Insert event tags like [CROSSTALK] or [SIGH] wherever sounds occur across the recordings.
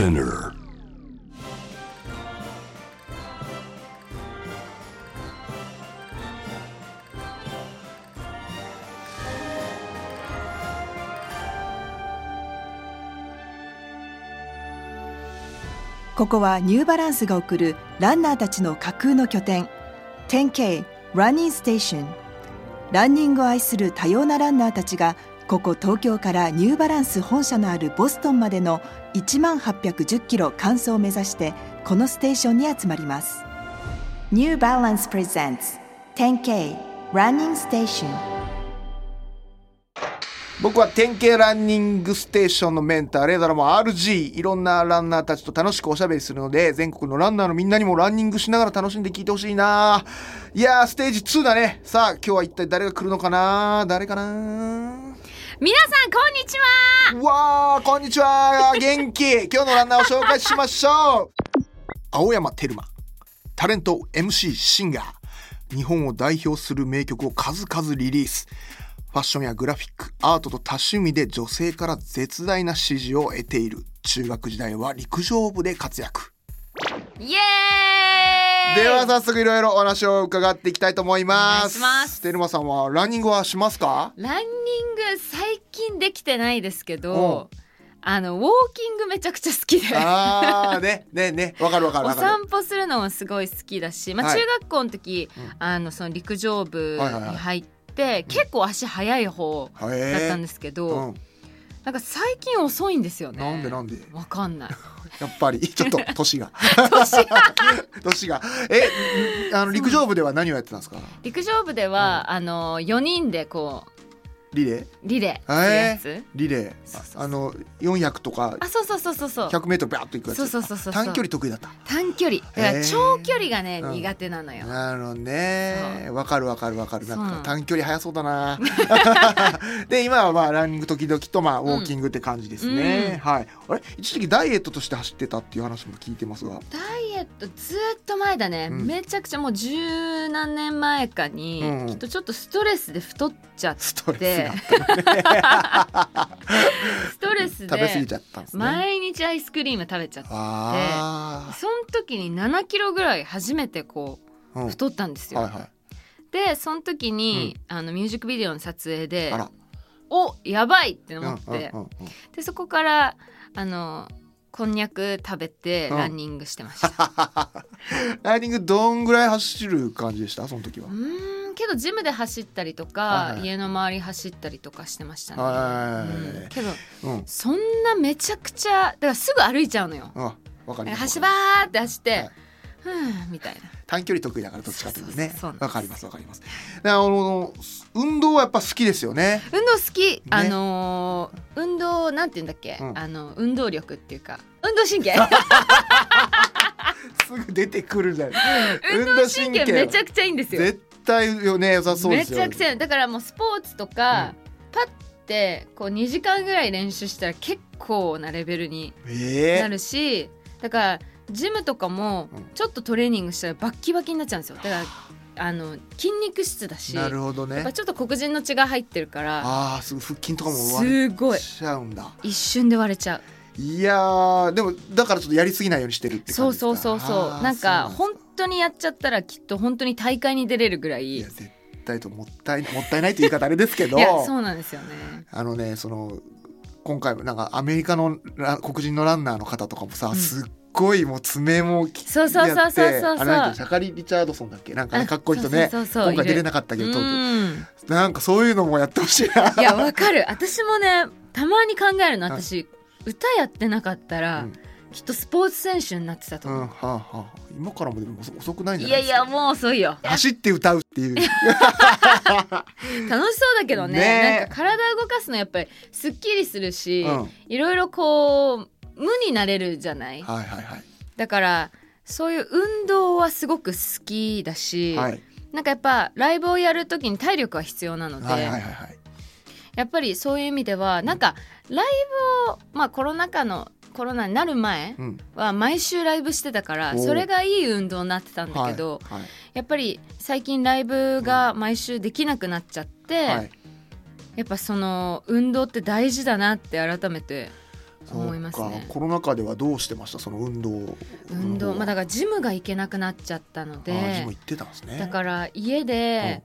Spinner. ここはニューバランスが送るランナーたちの架空の拠点 10K ランニングステーションランニングを愛する多様なランナーたちがここ東京からニューバランス本社のあるボストンまでの1万810キロ完走を目指してこのステーションに集まります。ニューバランスプレゼンツ 10K ランニングステーション僕は典型ランニングステーションのメンターレーダーも RG いろんなランナーたちと楽しくおしゃべりするので全国のランナーのみんなにもランニングしながら楽しんで聞いてほしいな。いやーステージ2だね。さあ今日は一体誰が来るのかな誰かな皆さんこんにちは。うわーこんにちは。元気。[LAUGHS] 今日のランナーを紹介しましょう。青山テルマタレント MC シンガー。日本を代表する名曲を数々リリース。ファッションやグラフィックアートと多趣味で女性から絶大な支持を得ている。中学時代は陸上部で活躍イエーイ！では早速いろいろお話を伺っていきたいと思います。お願いします。テルマさんはランニングはしますか？ランニング最近できてないですけうん。どあのウォーキングめちゃくちゃ好きで。あーねねね。わかるわかるおわかる。散歩するのもすごい好きだし、まあ、はい。中学校の時、うん。あのその陸上部にはいはいはい。入って、結構足速い方だったんですけど、うん、なんか最近遅いんですよね。なんでなんで？わかんない。[LAUGHS] やっぱり。ちょっと年が。年が。[LAUGHS] 年が。えあの陸上部では何をやってたんですか？陸上部では、あの4人でこうリレー？リレー。するやつ、リレー。あの400とか。あそうそうそうそうそう。100m バーッといくやつ。そうそうそうそう短距離得意だった。短距離。だから長距離がね、うん。苦手なのよ。なるほどね。わかるわかるわかる。なんか短距離速そうだな。[LAUGHS] で今はまあランニング時々とまあウォーキングって感じですね、はい。あれ？一時期ダイエットとして走ってたっていう話も聞いてますが。ダイエットずーっと前だね、うん。めちゃくちゃもう十何年前かに、うん。きっとちょっとストレスで太っちゃって。ストレスがストレス食べ過ぎでちゃったんですね。毎日アイスクリーム食べちゃって。あその時に7キロぐらい初めてこあ、ううん。太ったんですよ、はいはい。でその時に、あのミュージックビデオの撮影でおやばいってうん思って、うんうんうんでそこからあのこんにゃく食べてうん。ランニングしてました、[LAUGHS] ランニングどんぐらい走る感じでした？その時は。うけどジムで走ったりとか、はいはい。家の周り走ったりとかしてましたね、はい。うん。けどうん。そんなめちゃくちゃだからすぐ歩いちゃうのよ。走ばーって走って、はい。ふーみたいな。短距離得意だからどっちかというとね。わかりますわかります。であの運動はやっぱ好きですよね。運動好き、あのー運動なんて言うんだっけ、うん。あの運動力っていうか運動神経。[LAUGHS] すぐ出てくるじゃん。運動神経めちゃくちゃいいんですよ。絶対よね良さそうですちゃくちゃだからもうスポーツとか、パッてこう2時間ぐらい練習したら結構なレベルにええなるし、だからジムとかもうん。ちょっとトレーニングしたらバッキバキになっちゃうんですよ。だからあの筋肉質だしなるほどね。やっぱちょっと黒人の血が入ってるからああすぐ腹筋とかも割れすごいちゃうんだ。一瞬で割れちゃう。いやーでもだからちょっとやりすぎないようにしてるってそう感じですか？そうそうそうあーなんかそう本当にやっちゃったらきっと本当に大会に出れるぐらい。いいや絶対ともったい [LAUGHS] もったいないって言い方あれですけど。やそうなんですよね。あのねその今回もなんかアメリカのラ黒人のランナーの方とかもさ、うん。すっごいもう爪もきそうそうそうそうそうあシャカリ・リチャードソンだっけ？なんかねあかっこいい人ね。そう今回出れなかったけどなんかそういうのもやってほしいな。いやわかる。私もねたまに考えるの。はい。私歌やってなかったら、うんきっとスポーツ選手になってたとう。ん思う、はあはあ、今からもでも遅遅くないんじゃいないですか？やいやもう遅いよ。走って歌うっていう。[LAUGHS] 楽しそうだけどね。ねなんか体動かすのやっぱりすっきりするし、うん。いろいろこう無になれるじゃない？はいはいはい。だからそういう運動はすごく好きだし、はい。なんかやっぱライブをやる時に体力は必要なので、はいはいはいはい。やっぱりそういう意味ではなんかライブをまあコロナ禍のコロナになる前うん。は毎週ライブしてたからそれがいい運動になってたんだけど、はいやっぱり最近ライブが毎週できなくなっちゃって、やっぱその運動って大事だなって改めて思いますね。コロナ禍ではどうしてました？その運動。運動。まあだかからジムが行けなくなっちゃったのジムで行ってたんですね。だから家で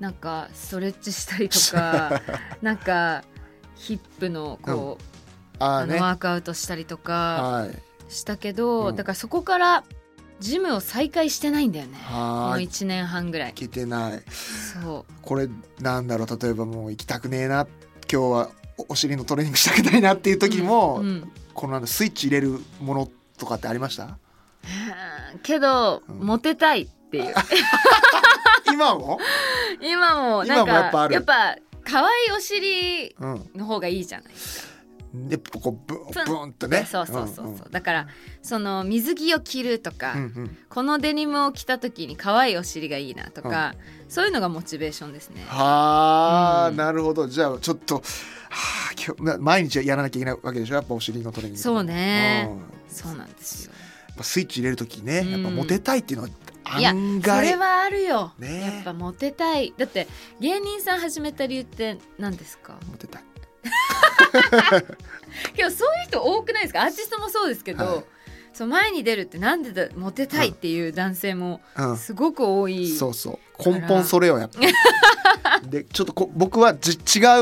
なんかストレッチしたりとか [LAUGHS] なんかヒップのこう、あね。のワークアウトしたりとかはい。したけど、うん。だからそこからジムを再開してないんだよね。このはーい。1年半ぐらい。行けてない。そう。これなんだろう？例えばもう行きたくねえな。今日はおお尻のトレーニングしたくないなっていう時も、うんこのなんだスイッチ入れるものとかってありました？うんけど、うん。モテたいっていう。[LAUGHS] 今も、今もなんかやっぱある。やっぱ可愛いお尻うん、の方がいいじゃないでこうブンブンとね。そうそうそうそう、んんだからその水着を着るとか、うんうん。このデニムを着た時に可愛いお尻がいいなとか、そういうのがモチベーションですね。はあ、うん。なるほど。じゃあちょっとはあ今日な毎日やらなきゃいけないわけでしょ？やっぱお尻のトレーニングそうね。うん。そうなんですよ。やっぱスイッチ入れる時ねうん。やっぱモテたいっていうのはいや案外それはあるよ、ね。やっぱモテたい。だって芸人さん始めた理由って何ですか？モテたい [LAUGHS] けどそういう人多くないですか？アーティストもそうですけど、はい。そう前に出るってなんでだモテたいっていう男性もうん。すごく多い、そうそう。根本それよやっぱ。[LAUGHS] でちょっとこ僕はじ違う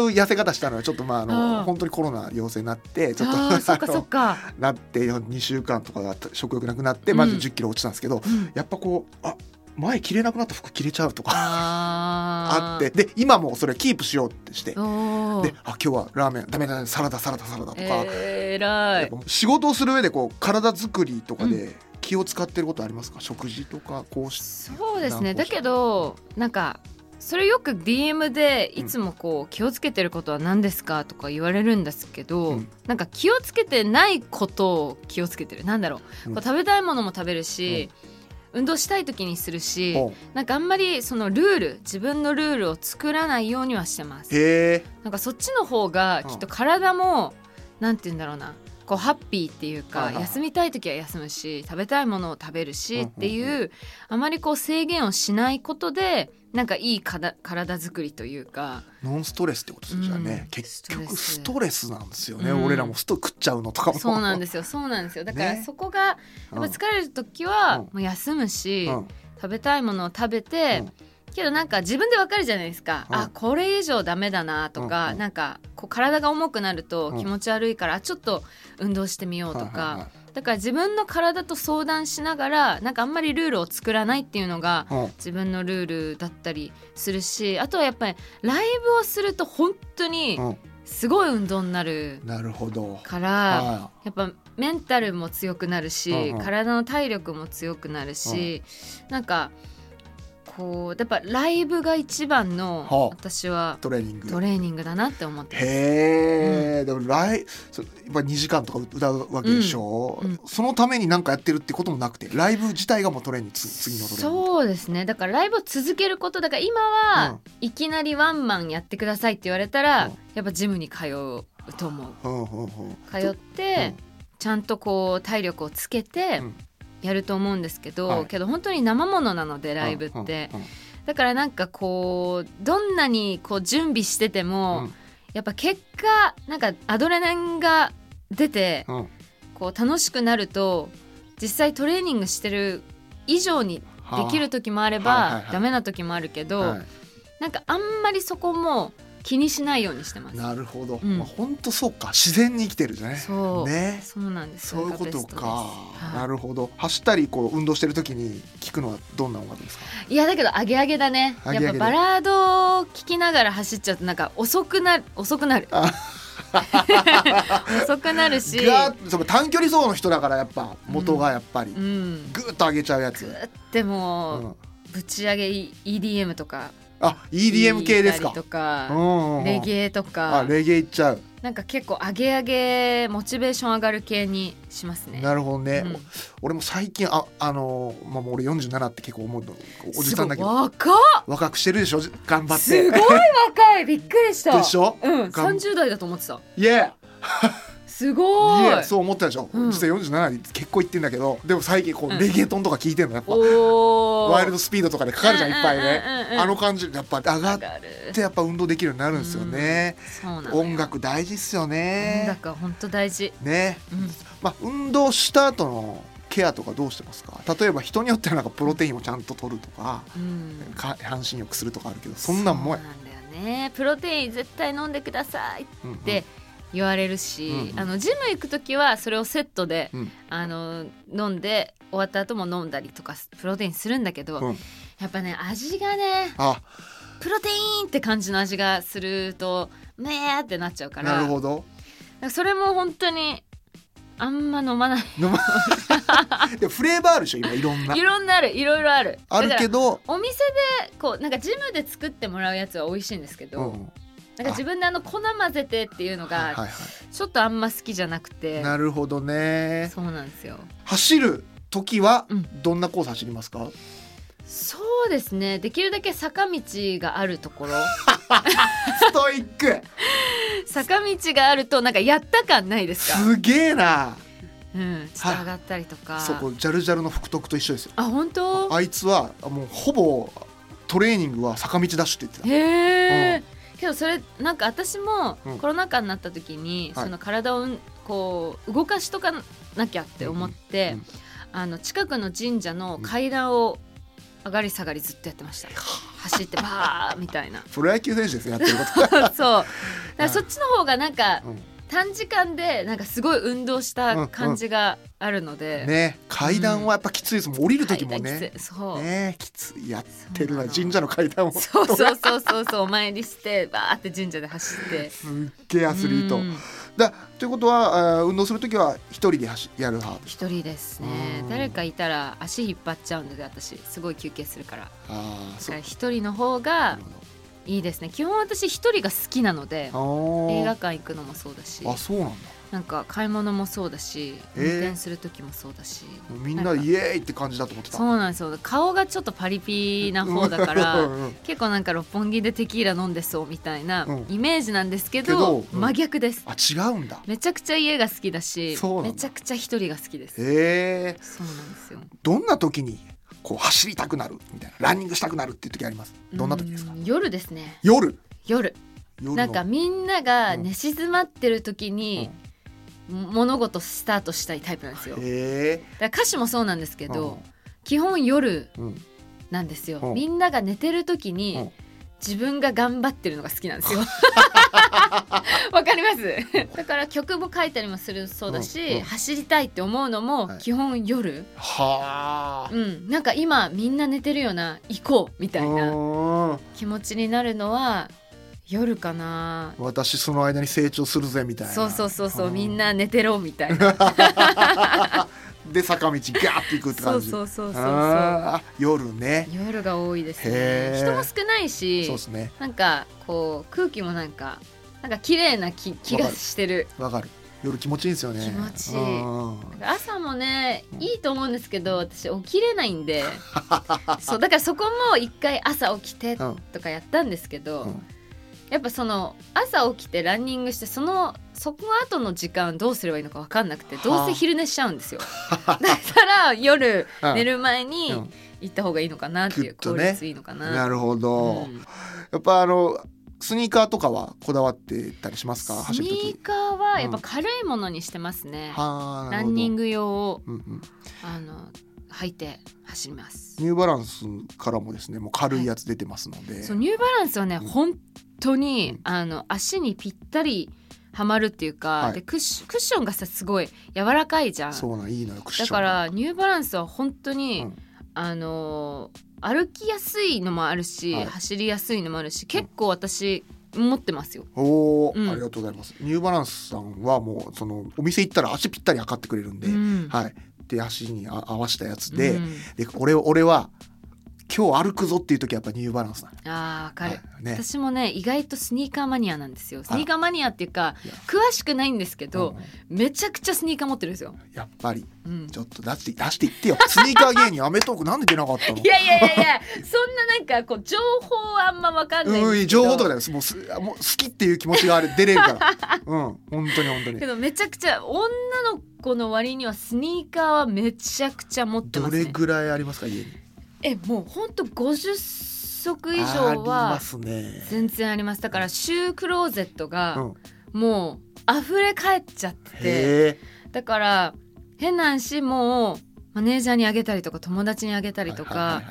痩せ方したのはちょっとまああのああ本当にコロナ陽性になってちょっとそっかそっか、なって2週間とかが食欲なくなってまずうん。1 0キロ落ちたんですけど、うん。やっぱこうあ前着れなくなった服着れちゃうとか。あ [LAUGHS] あって。で今もそれキープしようってして。であ今日はラーメンダメだねサラダサラダサラダとか、えー、仕事をする上でこう体作りとかで気を使ってることありますか？食事とかこうしそうですね。だけどなんかそれよく DM でいつもこう気をつけてることは何ですかとか言われるんですけど、うん。なんか気をつけてないことを気をつけてる。なんだろう,、うん。こう食べたいものも食べるし、運動したい時にするしおなんかあんまりそのルール自分のルールを作らないようにはしてます。へえ。なんかそっちの方がきっと体も、なんて言うんだろうなこうハッピーっていうか、はいはいはい。休みたい時は休むし食べたいものを食べるし、うんうんうん。っていうあまりこう制限をしないことでなんかいいかだ体作りというか。ノンストレスってことですじゃあね、うん。結局スス。トレスなんですよね、うん。俺らもスト食っちゃうのとかも。そうなんですよ。そうなんですよ。だからね。そこがやっぱ疲れる時はうん。もう休むし、うん。食べたいものを食べて、うん。けどなんか自分でわかるじゃないですか、うん。あこれ以上ダメだなとか、うん。うん。なんかこう体が重くなるとうん。気持ち悪いから、ちょっと運動してみようとか、はいはいはいだから自分の体と相談しながらなんかあんまりルールを作らないっていうのがうん。自分のルールだったりするしあとはやっぱりライブをすると本当にうん。すごい運動になるなるほど。から、はやっぱメンタルも強くなるし、体の体力も強くなるし、なんかこうやっぱライブが一番のはあ。私はいトレーニング。トレーニングだなって思って。へえ、でもライそやっぱ2時間とか歌うわけでしょ、うんうん。そのために何かやってるってこともなくてライブ自体がもうトレーニングつ次のトレーニングそうですね。だからライブを続けることだから今は、うん。いきなりワンマンやってくださいって言われたら、うん。やっぱジムに通うと思う。うんうんうん。通って、ちゃんとこう体力をつけてうんやると思うんですけど、はい。けど本当に生ものなのでライブって、うんうん。だからなんかこうどんなにこう準備してても、うん。やっぱ結果なんかアドレナリンが出て、うん。うんこう楽しくなると実際トレーニングしてる以上にできる時もあれば、はいはいはい。ダメな時もあるけど、はい。なんかあんまりそこも気にしないようにしてます。なるほど、うん。まあ本当そうか。自然に生きてるじゃねそう。ね。そうなんですそういうことか、はい。なるほど。走ったりこう運動してる時に聞くのはどんな音楽ですか？いやだけどアゲアゲだね。やっぱバラードを聴きながら走っちゃうとなんか遅くなる遅くなる。あ。[LAUGHS] 遅くなるし。その短距離走の人だからやっぱ元がやっぱり、うん。グーッと上げちゃうやつ、でうも、ん、ぶち上げ EDM とかあ EDM 系ですか？とか、うんうんうん。レゲエとか。あレゲエいっちゃう。なんか結構上げ上げモチベーション上がる系にしますね。なるほどね、うん。俺も最近ああのーまあもう俺47って結構思うの。おじさんだけど。若っ！若くしてるでしょ？頑張って。すごい若い！びっくりした。でしょ？うん。がん30代だと思ってた。イエーすごい。そう思ったでしょ、うん。実は47に結構言ってんだけどでも最近こう、うん。レゲトンとか聞いてんのやっぱ。ワイルドスピードとかでかかるじゃんいっぱいね、あの感じでやっぱ上がってやっぱ運動できるようになるんですよね、そうなのよ。音楽大事っすよ音ね楽は本当大事。ね。うん。まあ運動した後のケアとかどうしてますか？例えば人によってはなんかプロテインをちゃんと取るとか半身浴するとかあるけどそんなんもや。そうなんだよね。プロテイン絶対飲んでくださいっうんうん。て言われるし、うんうん。あのジム行く時はそれをセットで、うん。あの飲んで終わった後も飲んだりとかプロテインするんだけど、うん。やっぱね味がねあ。プロテインって感じの味がするとめーってなっちゃうからなるほど。それも本当にあんま飲まない。飲までも [LAUGHS] フレーバーあるでしょ今いろんな。いろんなあるいろいろある。あるけど。ど、お店でこうなんかジムで作ってもらうやつは美味しいんですけど、うん、なんか自分であの粉混ぜてっていうのがはいはいちょっとあんま好きじゃなくて、なるほどね。そうなんですよ。走る時はうん。どんなコース走りますか、そうですね。できるだけ坂道があるところ。[LAUGHS] ストイック。坂道があるとなんかやった感ないですか？すげえな。うん。ちょっと上がったりとか、そこジャルジャルの福徳と一緒ですよ。あ本当？あいつはもうほぼトレーニングは坂道ダッシュって言ってへえ、けどそれなんか私もうん。コロナ禍になった時に、はい。その体をうんこう動かしとかなきゃって思って、うんうんあの近くの神社の階段を上がり下がりずっとやってました、走ってバーみたいな。た [LAUGHS] プロ野球選手ですよやってること。が、[LAUGHS] そう。だからそっちの方がなんかうん短時間でなんかすごい運動した感じがあるので、ね階段はやっぱきついですもん。降りる時もね。きつい。そう、ねきつい。やってるな神社の階段を。すそうそうそうそうそう。お参りしてバーって神社で走って。っげえアスリート。うん。だということは運動する時は一人で走やる派一人ですね。うん。誰かいたら足引っ張っちゃうので私。すごい休憩するから。一人の方ながいいですね。基本私一人が好きなので映画館行くのもそうだしあそうなんだ。なんか買い物もそうだしえー。運転する時もそうだし、みんなでイエーイって感じだと思ってた。そうなんですよ。顔がちょっとパリピな方だからうん。うん。結構なんか六本木でテキーラ飲んでそうみたいなうん。イメージなんですけけどど、うん。真逆です。あ違うんだ。めちゃくちゃ家が好きだしめちゃくちゃ一人が好きです。へえそうなんですよ。どんな時にこう走りたくなるみたいなランニングしたくなるっていう時あります。どんな時ですか？うん夜ですね。夜？夜。なんかみんなが寝静まってる時に物事スタートしたいタイプなんですよ。だかへら歌詞もそうなんですけえど基本夜うん。うんなんですよ。うん。みんなが寝てる時うん。に自分が頑張ってるのが好きなんですよ。[LAUGHS] わかります？だから曲も書いたりもするそうだうんしうん。走りたいって思うのもはい。基本夜。はあ。うん。なんか今みんな寝てるよな行こうみたいな。うん。気持ちになるのは夜かな。私その間に成長するぜみたいな。そうそうそうそううん。みんな寝てろみたいな [LAUGHS] で坂道ガーっていくってそう感じ。そうそうそうそうあー夜ね。夜が多いですね。人も少ないしそうですね。なんかこう空気もなんかなんか綺麗な気気がしてる。わかる。夜気持ちいいんですよね。気持ちいい。うん。朝もねいいと思うんですけど私起きれないんで。[LAUGHS] そうだからそこも一回朝起きてうん。とかやったんですけど、うん。やっぱその朝起きてランニングしてそのそこ後の時間どうすればいいのか分かんなくてどうせ昼寝しちゃうんですよ。[LAUGHS] だから夜うん。寝る前にうん。行った方がいいのかなっていう効ぐっとね。率いいのかな。なるほど、うん。やっぱあのスニーカーとかはこだわってたりしますか？スニー時カーはやっぱ軽いものにしてますね、はあランニング、グ用をうんうん、あの履いて走ります。ニューバランスからもですねもう軽いやつ出てますので、そうニューバランスはね、うん。本当に、うん。あの足にぴったりはまるっていうか、はい。でクッシクッションがさすごい柔らかいじゃん。そうなんいいのよクッションだからニューバランスは本当に、うん。あのー歩きやすいのもあるし、はい。走りやすいのもあるし結構私持ってますよ。おお、うん。ありがとうございます。ニューバランスさんはもうそのお店行ったら足ぴったり測ってくれるんで、うん。はい。で足にあ合わせたやつで、うん。で俺俺は今日歩くぞっていう時はやっぱニューバランスなの。あーわかる、はい。ね。私もね意外とスニーカーマニアなんですよ。スニーカーマニアっていうか詳しくないんですけど、うんうん。めちゃくちゃスニーカー持ってるんですよ、やっぱり。うん、ちょっと出して出していってよ。[LAUGHS] スニーカー芸人アメトークなんで出なかったの？[LAUGHS] いやいやいやいやそんななんかこう情報はあんまわかんないんうん情報とかだよもうすもう好きっていう気持ちがある出れるから。[LAUGHS] うん。本当に本当に。けどめちゃくちゃ女の子の割にはスニーカーはめちゃくちゃ持ってまどすね。れぐらいありますか家に？えもうほんと50足以あ上は全然あります。だからシュークローゼットうがん。もう溢れ返っちゃって。へえ。だから変な話もうマネージャーにあげたりとか友達にあげたりとか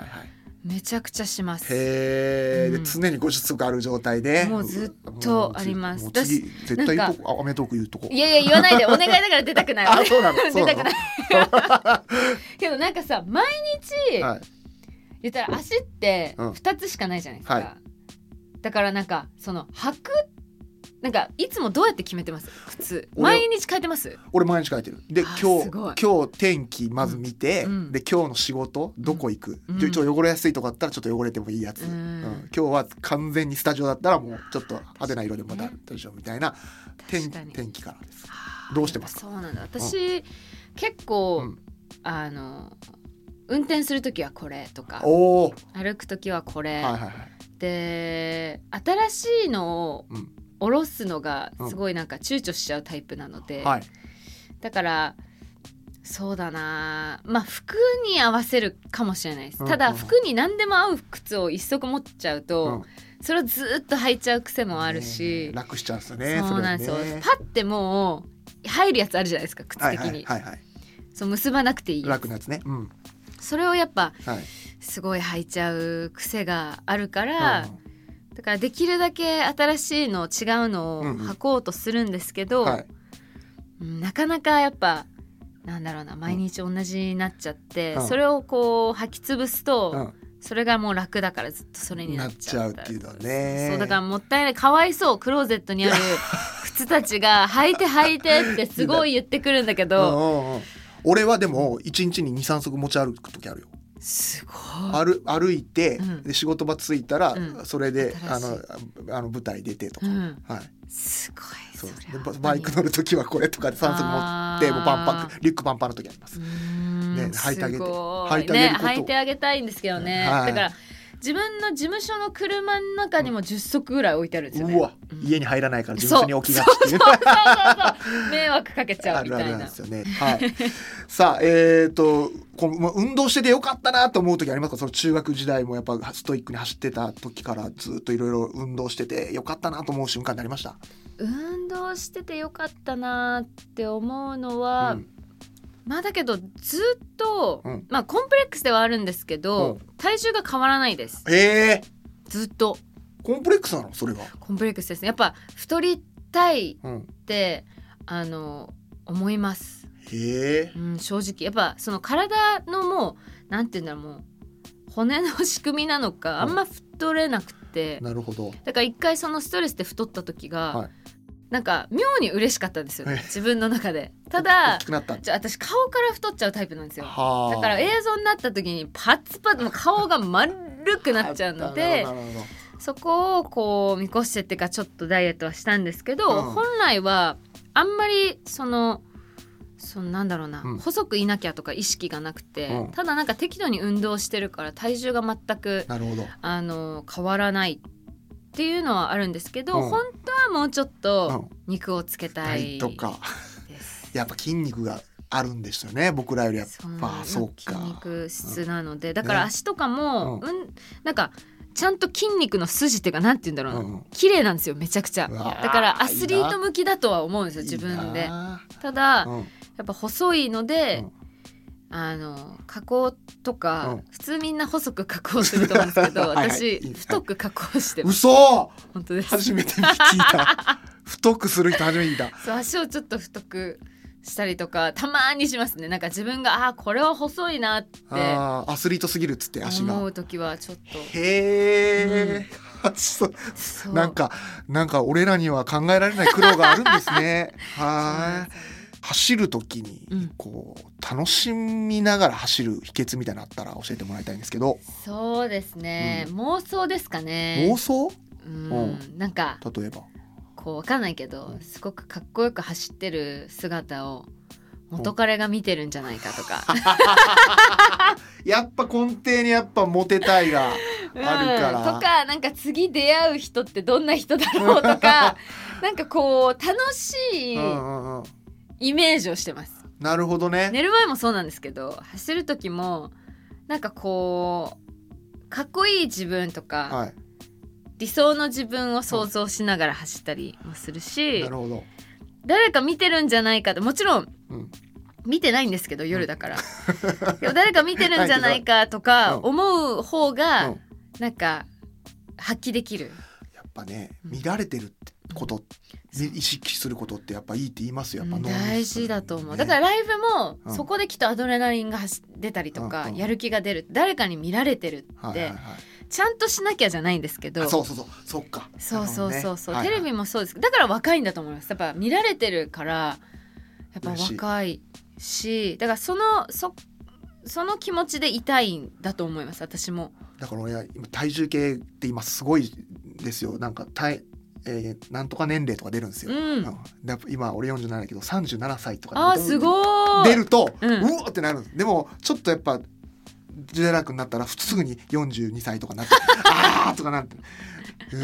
めちゃくちゃします。へえ、うん。で常に50足ある状態で。もうずっとあります。次絶対言なう。とこあアメトーク言うとこ。いやいや言わないで。お願いだから出たくない。[LAUGHS] あそうなの。出たくない。[LAUGHS] けどなんかさ毎日、はい言ったら足ってうん。2つしかないじゃないですか、はい。だからなんかその履くなんかいつもどうやって決めてます？靴。俺毎日変えてます？俺毎日書いてる。であ今日すごい。今日天気まず見て、うん。で今日の仕事どこ行く、うん。ちょちょっと汚れやすいとこあったらちょっと汚れてもいいやつ、うん。うん。今日は完全にスタジオだったらもうちょっと派手な色でまたねどうしようみたいな天確かに。天気からです。どうしてますか？そうなんだ。私、結構、うん。あの運転する時はこれとか歩く時はこれ、はいはいはい。で新しいのをうん。下ろすのがすごいなんか躊躇しちゃうタイプなので、はい。だからそうだな。まあ服に合わせるかもしれないです、うんただうん。服に何でも合う靴を一足持っちゃうと、うん。それをずっと履いちゃう癖もあるしね、楽しちゃうんですよねそうなんですよ、ね。パッてもう入るやつあるじゃないですか靴はい的に、はいはいはい。そう結ばなくていい楽なやつね。うんそれをやっぱはい。すごい履いちゃう癖があるから、うん。だからできるだけ新しいの違うのを履こうとするんですけど、はい。うんなかなかやっぱなんだろうな毎日同じになっちゃって、うん。それをこう履き潰すと、うん。それがもう楽だからずっとそれになっちゃうな。っちゃうっていうのはね。そうだからもったいない。かわいそうクローゼットにある靴たちが [LAUGHS] 履いて履いてってすごい言ってくるんだけうんど俺はでも一日に23足持ち歩く時あるよ。すごい。歩歩いて、うん。で仕事場着いたら、うん。それであのあの舞台出てとか、うん。はい。すごいそう。でババイク乗る時はこれとかで3足持ってもうパンパンリュックパンパンの時あります。ね履いてあげてすご履いてあげること。ね履いてあげたいんですけどね、はい。だから自分の事務所の車の中にも10足ぐらい置いてあるんですよねうわ、うん家に入らないから事務所に置きがちっていう迷惑かけちゃあるあるなんうみたいなですよね。はい。[LAUGHS] さあ、えっ、と、こうまあ運動しててよかったなと思う時ありますか？その中学時代もやっぱストイックに走ってた時からずっといろいろ運動しててよかったなと思う瞬間ってありました？運動しててよかったなって思うのは、うんまあだけどずっと、うん。まあコンプレックスではあるんですけど、う体重が変わらないです。へえ。ずっと。コンプレックスなの？それが。コンプレックスです。ねやっぱ太りたいうん。ってあの思います。へえ。うん、正直。やっぱその体のもうなんて言うんだろうもう骨の仕組みなのかあんま太れなくて、なるほど。だから一回そのストレスで太った時が、はいなんか妙に嬉しかったんですよねえ自分の中で。[LAUGHS] た大だきくなった。じゃあ私顔から太っちゃうタイプなんですよ。はあ。だから映像になった時にパツパツもう顔が丸くなっちゃうのでそこをこう見越してっていうかちょっとダイエットはしたんですけど、うん。本来はあんまりそのそのなんだろうな、うん。細くいなきゃとか意識がなくて、うん。ただなんか適度に運動してるから体重が全く。あの変わらないっていうのはあるんですけど、うん。本当はもうちょっとうん。肉をつけたいとか。やっぱ筋肉があるんですよね。僕らよりやっぱ。そうか。筋肉質なので、だからね。足とかも、ううんなんかちゃんと筋肉の筋っていうかなんて言うんだろう。な、うん。綺麗なんですよめちゃくちゃ。だからアスリート向きだとは思うんですよ自分で。ただ、うん。やっぱ細いので、うんあの加工とか、うん。普通みんな細く加工すると思うんですけど [LAUGHS] はいはい。私いい。太く加工してます。嘘！本当です。初めて聞いた。[LAUGHS] 太くする人初めて聞いた。そう足をちょっと太くしたりとかたまにしますね。なんか自分があーこれは細いなって。あーアスリートすぎるっつって足が。思う時はちょっと。へえ、そう。そう。なんかなんか俺らには考えられない苦労があるんですね。[LAUGHS] はい走る時にうん。こう楽しみながら走る秘訣みたいなのあったら教えてもらいたいんですけど。そうですね、妄想ですかね。妄想？うん。なんか例えば。こうわかんないけどすごくかっこよく走ってる姿を元彼が見てるんじゃないかとか、[LAUGHS] やっぱ根底にやっぱモテたいがあるから、うん。とかなんか次出会う人ってどんな人だろうとか。[LAUGHS] なんかこう楽しいうんうんうんイメージをしてます。なるほどね。寝る前もそうなんですけど走る時もなんかこうかっこいい自分とか、はい。理想の自分を想像しながら走ったりもするし、なるほど、誰か見てるんじゃないかともちろんうん、見てないんですけど夜だから、でも誰か見てるんじゃないかとか [LAUGHS] うん。思う方がうん。なんか発揮できる。やっぱねうん見られてるってこと、み意識することってやっぱいいって言いますよ。やっぱ脳に大事だと思う、ね。だからライブもうん。そこできっとアドレナリンが走出たりとか、うんうん。やる気が出る誰かに見られてるって、はいはいはい。ちゃんとしなきゃじゃないんですけど。あそうそうそう。そっか。そうそうそうそう、ね。テレビもそうです。だから若いんだと思います。やっぱ見られてるからやっぱ若いしだからそのそその気持ちでいたいんだと思います私も。だから俺は今体重計って今すごいですよ。なんか体えーなんとか年齢とか出るんですよ、うん。今俺47だけど37歳とかあーすごい。出ると、ううんわーってなるんです。でもちょっとやっぱジェラクになったらすぐに42歳とかなって [LAUGHS] あーとかなって。う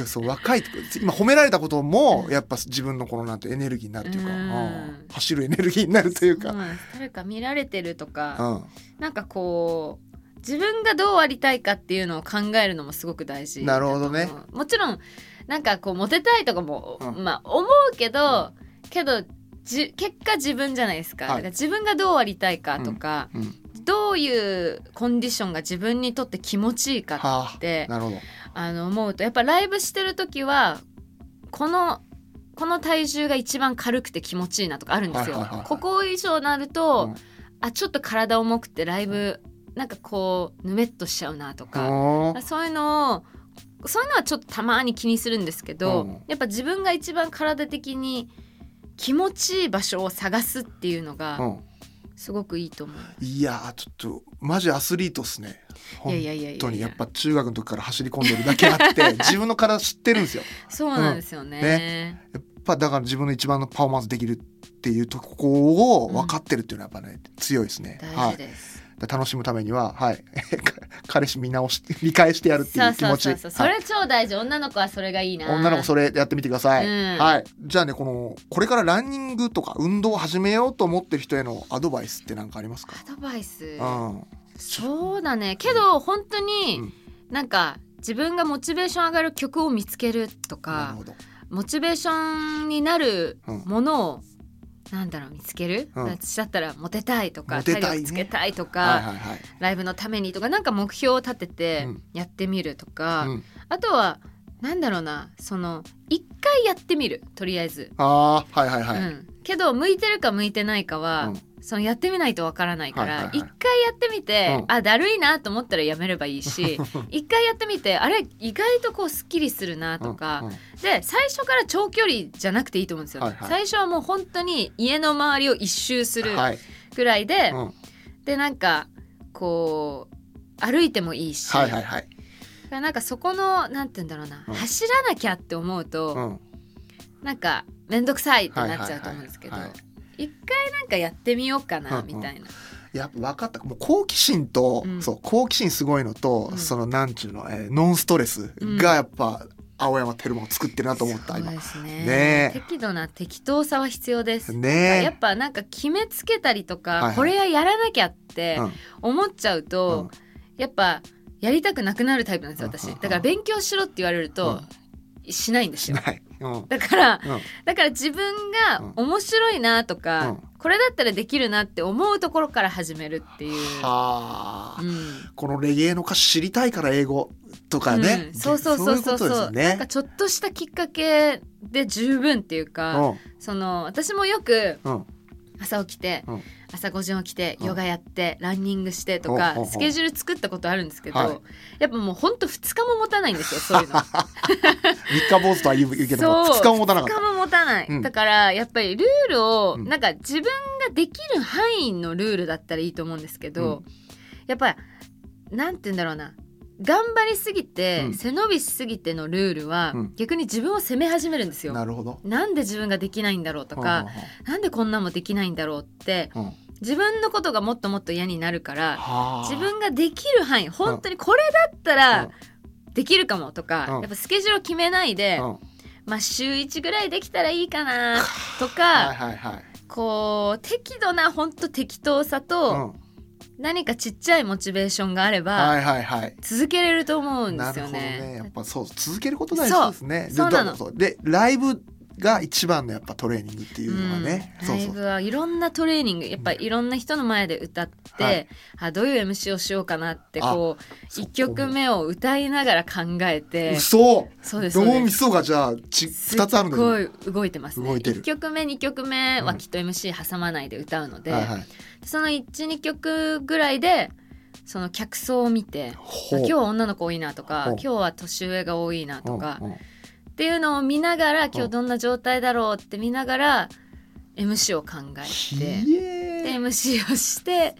んそう若い今褒められたこともうん。やっぱ自分のこのなんてエネルギーになるというか、うん。うん。走るエネルギーになるというか。誰か見られてるとうか、ん、なんかこう自分がどうありたいかっていうのを考えるのもすごく大事なるほどね。もちろんなんかこうモテたいとかも、うん。まあ思うけど、けどじ結果自分じゃないですか,、はい。だから自分がどうありたいかとか、うん、どういうコンディションが自分にとって気持ちいいかはってあ。なるほど。あの思うとやっぱライブしてる時はこのこの体重が一番軽くて気持ちいいなとかあるんですよ。はいはいはいはい。ここ以上なると、うん。あちょっと体重くてライブなんかこうぬめっとしちゃうなとか、うん。そういうのをそういうのはちょっとたまに気にするんですけど、うん。やっぱ自分が一番体的に気持ちいい場所を探すっていうのがうん。すごくいいと思う。いやーちょっとマジアスリートっすね。本当に。やっぱ中学の時から走り込んでるだけあって [LAUGHS] 自分の体知ってるんですよ。そうなんですよね。うん。ね。やっぱだから自分の一番のパフォーマンスできるっていうとこを分かってるっていうのはやっぱね、強いですね。大事です。はい、楽しむためにははい。[LAUGHS] 彼氏見直して [LAUGHS] 見返してやるっていそうう気持ち。そうそうそう、そはいれ超大事女の子はそれがいいな。女の子それやってみてください、うん。はい。じゃあねこのこれからランニングとか運動を始めようと思ってる人へのアドバイスって何かありますか？アドバイス？うん。そうだね。けど本当うにん。なんか自分がモチベーション上がる曲を見つけるとかモチベーションになるうん。ものを、なんだろう見つける、うん。私だったらモテたいとか体力つけたいとか、はいはいはい。ライブのためにとかなんか目標を立ててうん。やってみるとか、うん。あとはなんだろうなその一回やってみるとりあえず、ああはいはいはい、うん、けど向いてるか向いてないかは、うんそのやってみないとわからないから、はいはいはい。一回やってみて、うん。あだるいなと思ったらやめればいいし [LAUGHS] 一回やってみてあれ意外とこうすっきりするなとか、うんうん。で最初から長距離じゃなくていいと思うんですよ、はいはい。最初はもう本当に家の周りを一周するはい。ぐらいで、うん。でなんかこう歩いてもいいし、はいはいはい。なんかそこのなんて言うんだろうな、うん。走らなきゃって思うと、うん。なんか面倒くさいってなっちゃうと思うんですけど、はいはいはい一回なんかやってみようかな、うんうん。みたいな。やっぱ分かった。もう好奇心と、うん。そう好奇心すごいのと、うん。そのなんちゅうの、えーノンストレスがやっぱ青山テルマを作ってるなと思った、今。ですね。ねえ。適度な適当さは必要です。ねえ。やっぱなんか決めつけたりとか、はいはい。これはやらなきゃってうん。思っちゃうと、うん。やっぱやりたくなくなるタイプなんですよ私。うんうんうん。だから勉強しろって言われると、しないんですよだからうん。だから自分が面白いなとか、うん。これだったらできるなって思うところから始めるっていう。はあ、うん。このレゲエの歌詞知りたいから英語とかね、うん。そうそうそうそうそう。いうことですよなんねかちょっとしたきっかけで十分っていうか、その私もよくうんうん。朝起きて、うん朝5時起きてうん。ヨガやって、ランニングしてとかスケジュール作ったことあるんですけど、はい。やっぱもうほんと2日も持たないんですよ [LAUGHS] そういうの。三日坊主とは言うけどもそう。二日も持たなかっ2日も持たない、うん。だからやっぱりルールをうん。なんか自分ができる範囲のルールだったらいいと思うんですけど、やっぱりなんて言うんだろうな。頑張りすぎて、うん。背伸びしすぎてのルールは、うん。逆に自分を責め始めるんですよ。なるほど。なんで自分ができないんだろうとか、なんでこんなんもできないんだろうってうん自分のことがもっともっと嫌になるからはあ。自分ができる範囲本当にこれだったらできるかもとか、うん。やっぱスケジュールを決めないで、うん。まあ週1ぐらいできたらいいかなとはいかはいはい。こう適度な本当適当さうとん。何かちっちゃいモチベーションがあればはいはいはい。続けれると思うんでなるほどすよね。ねやっぱそう続けること大事ですね。そう。なの。でライブが一番のやっぱトレーニングっていうのはね、うん。そうそう。ライブはいろんなトレーニングやっぱいろんな人の前で歌って、はい。あどういう MC をしようかなってあこうそこ1曲目を歌いながら考えて嘘。そうですそう脳みです。そがじゃあち二つあるんだすっごけい動いてますね。動いてる。1曲目2曲目はうんきっと MC 挟まないで歌うので、どはいはい。その12曲ぐらいでその客層を見て今日は女の子多いなとかほう。今日は年上が多いなとか、うんうんっていうのを見ながら今日どんな状態だろうって見ながら MC を考えひてえで MC をして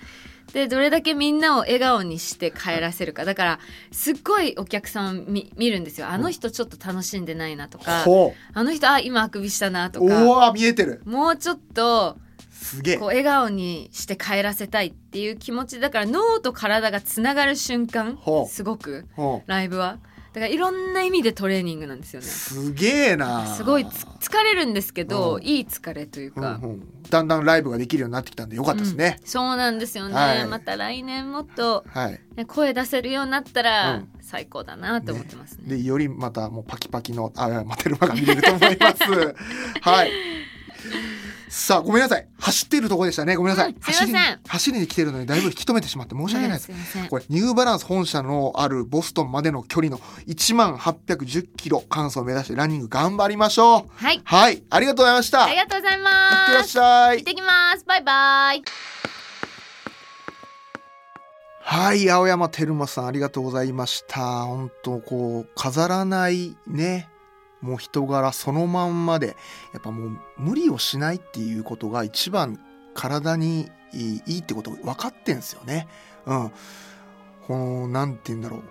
でどれだけみんなを笑顔にして帰らせるか。だからすっごいお客さん見見るんですよ。あの人ちょっと楽しんでないなとかほあの人あ今あくびしたなとうおかお見えてる。もうちょっとすげえ。こう笑顔にして帰らせたいっていう気持ち。だから脳と体がつながる瞬間。ほう。すごく。ほライブはだからいろんな意味でトレーニングなんですようね。すげえな。すごいつ疲れるんですけど、うん。いい疲れというか、うんうん。だんだんライブができるようになってきたんでよかったですね。うん、そうなんですよね、はい。また来年もっと、はい。ね、声出せるようになったらうん。最高だなと思ってますね。でよりまたもうパキパキのあマテルマが見れると思います。[LAUGHS] はいさあごめんなさい。走っているところでしたね。ごめんなさい,、うんすいません。走りに走りに来てるのにだいぶ引き止めてしまって申し訳ない。です、これニューバランス本社のあるボストンまでの距離の1万810キロ完走を目指してランニング頑張りましょう。はい。はい。ありがとうございました。ありがとうございいってますらっしゃい。行ってきます。バイバイ。はい。青山テルマさんありがとうございました。本当こう飾らないねもう人柄そのまんまでやっぱもう無理をしないっていうことが一番体にいいってこと分かってんすよね。うん。このなんて言うんだろう。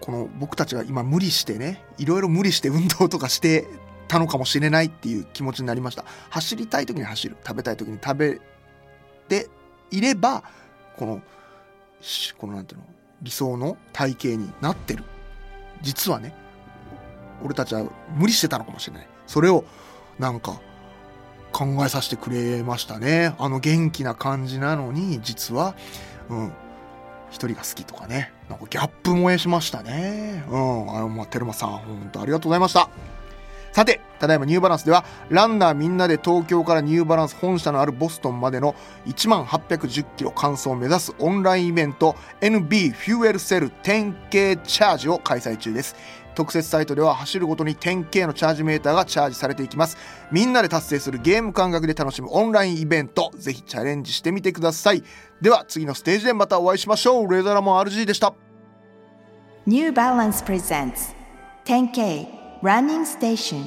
この僕たちが今無理してねいろいろ無理して運動とかしてたのかもしれないっていう気持ちになりました。走りたい時に走る。食べたい時に食べていればこのこのなんていうの理想の体型になってる。実はね俺たちは無理してたのかもしれない。それをなんか考えさせてくれましたね。あの元気な感じなのに実はうん一人が好きとかね。なんかギャップ萌えしましたね。うんあのまあテルマさん本当ありがとうございました。さてただいまニューバランスではランナーみんなで東京からニューバランス本社のあるボストンまでの1万810キロ完走を目指すオンラインイベント NB フューエルセル 10K チャージを開催中です。特設サイトでは走るごとに 10K のチャージメーターがチャージされていきます。みんなで達成するゲーム感覚で楽しむオンラインイベントぜひチャレンジしてみてください。では次のステージでまたお会いしましょう。レーザーラモン RG でした。New Balance presents 10K Running Station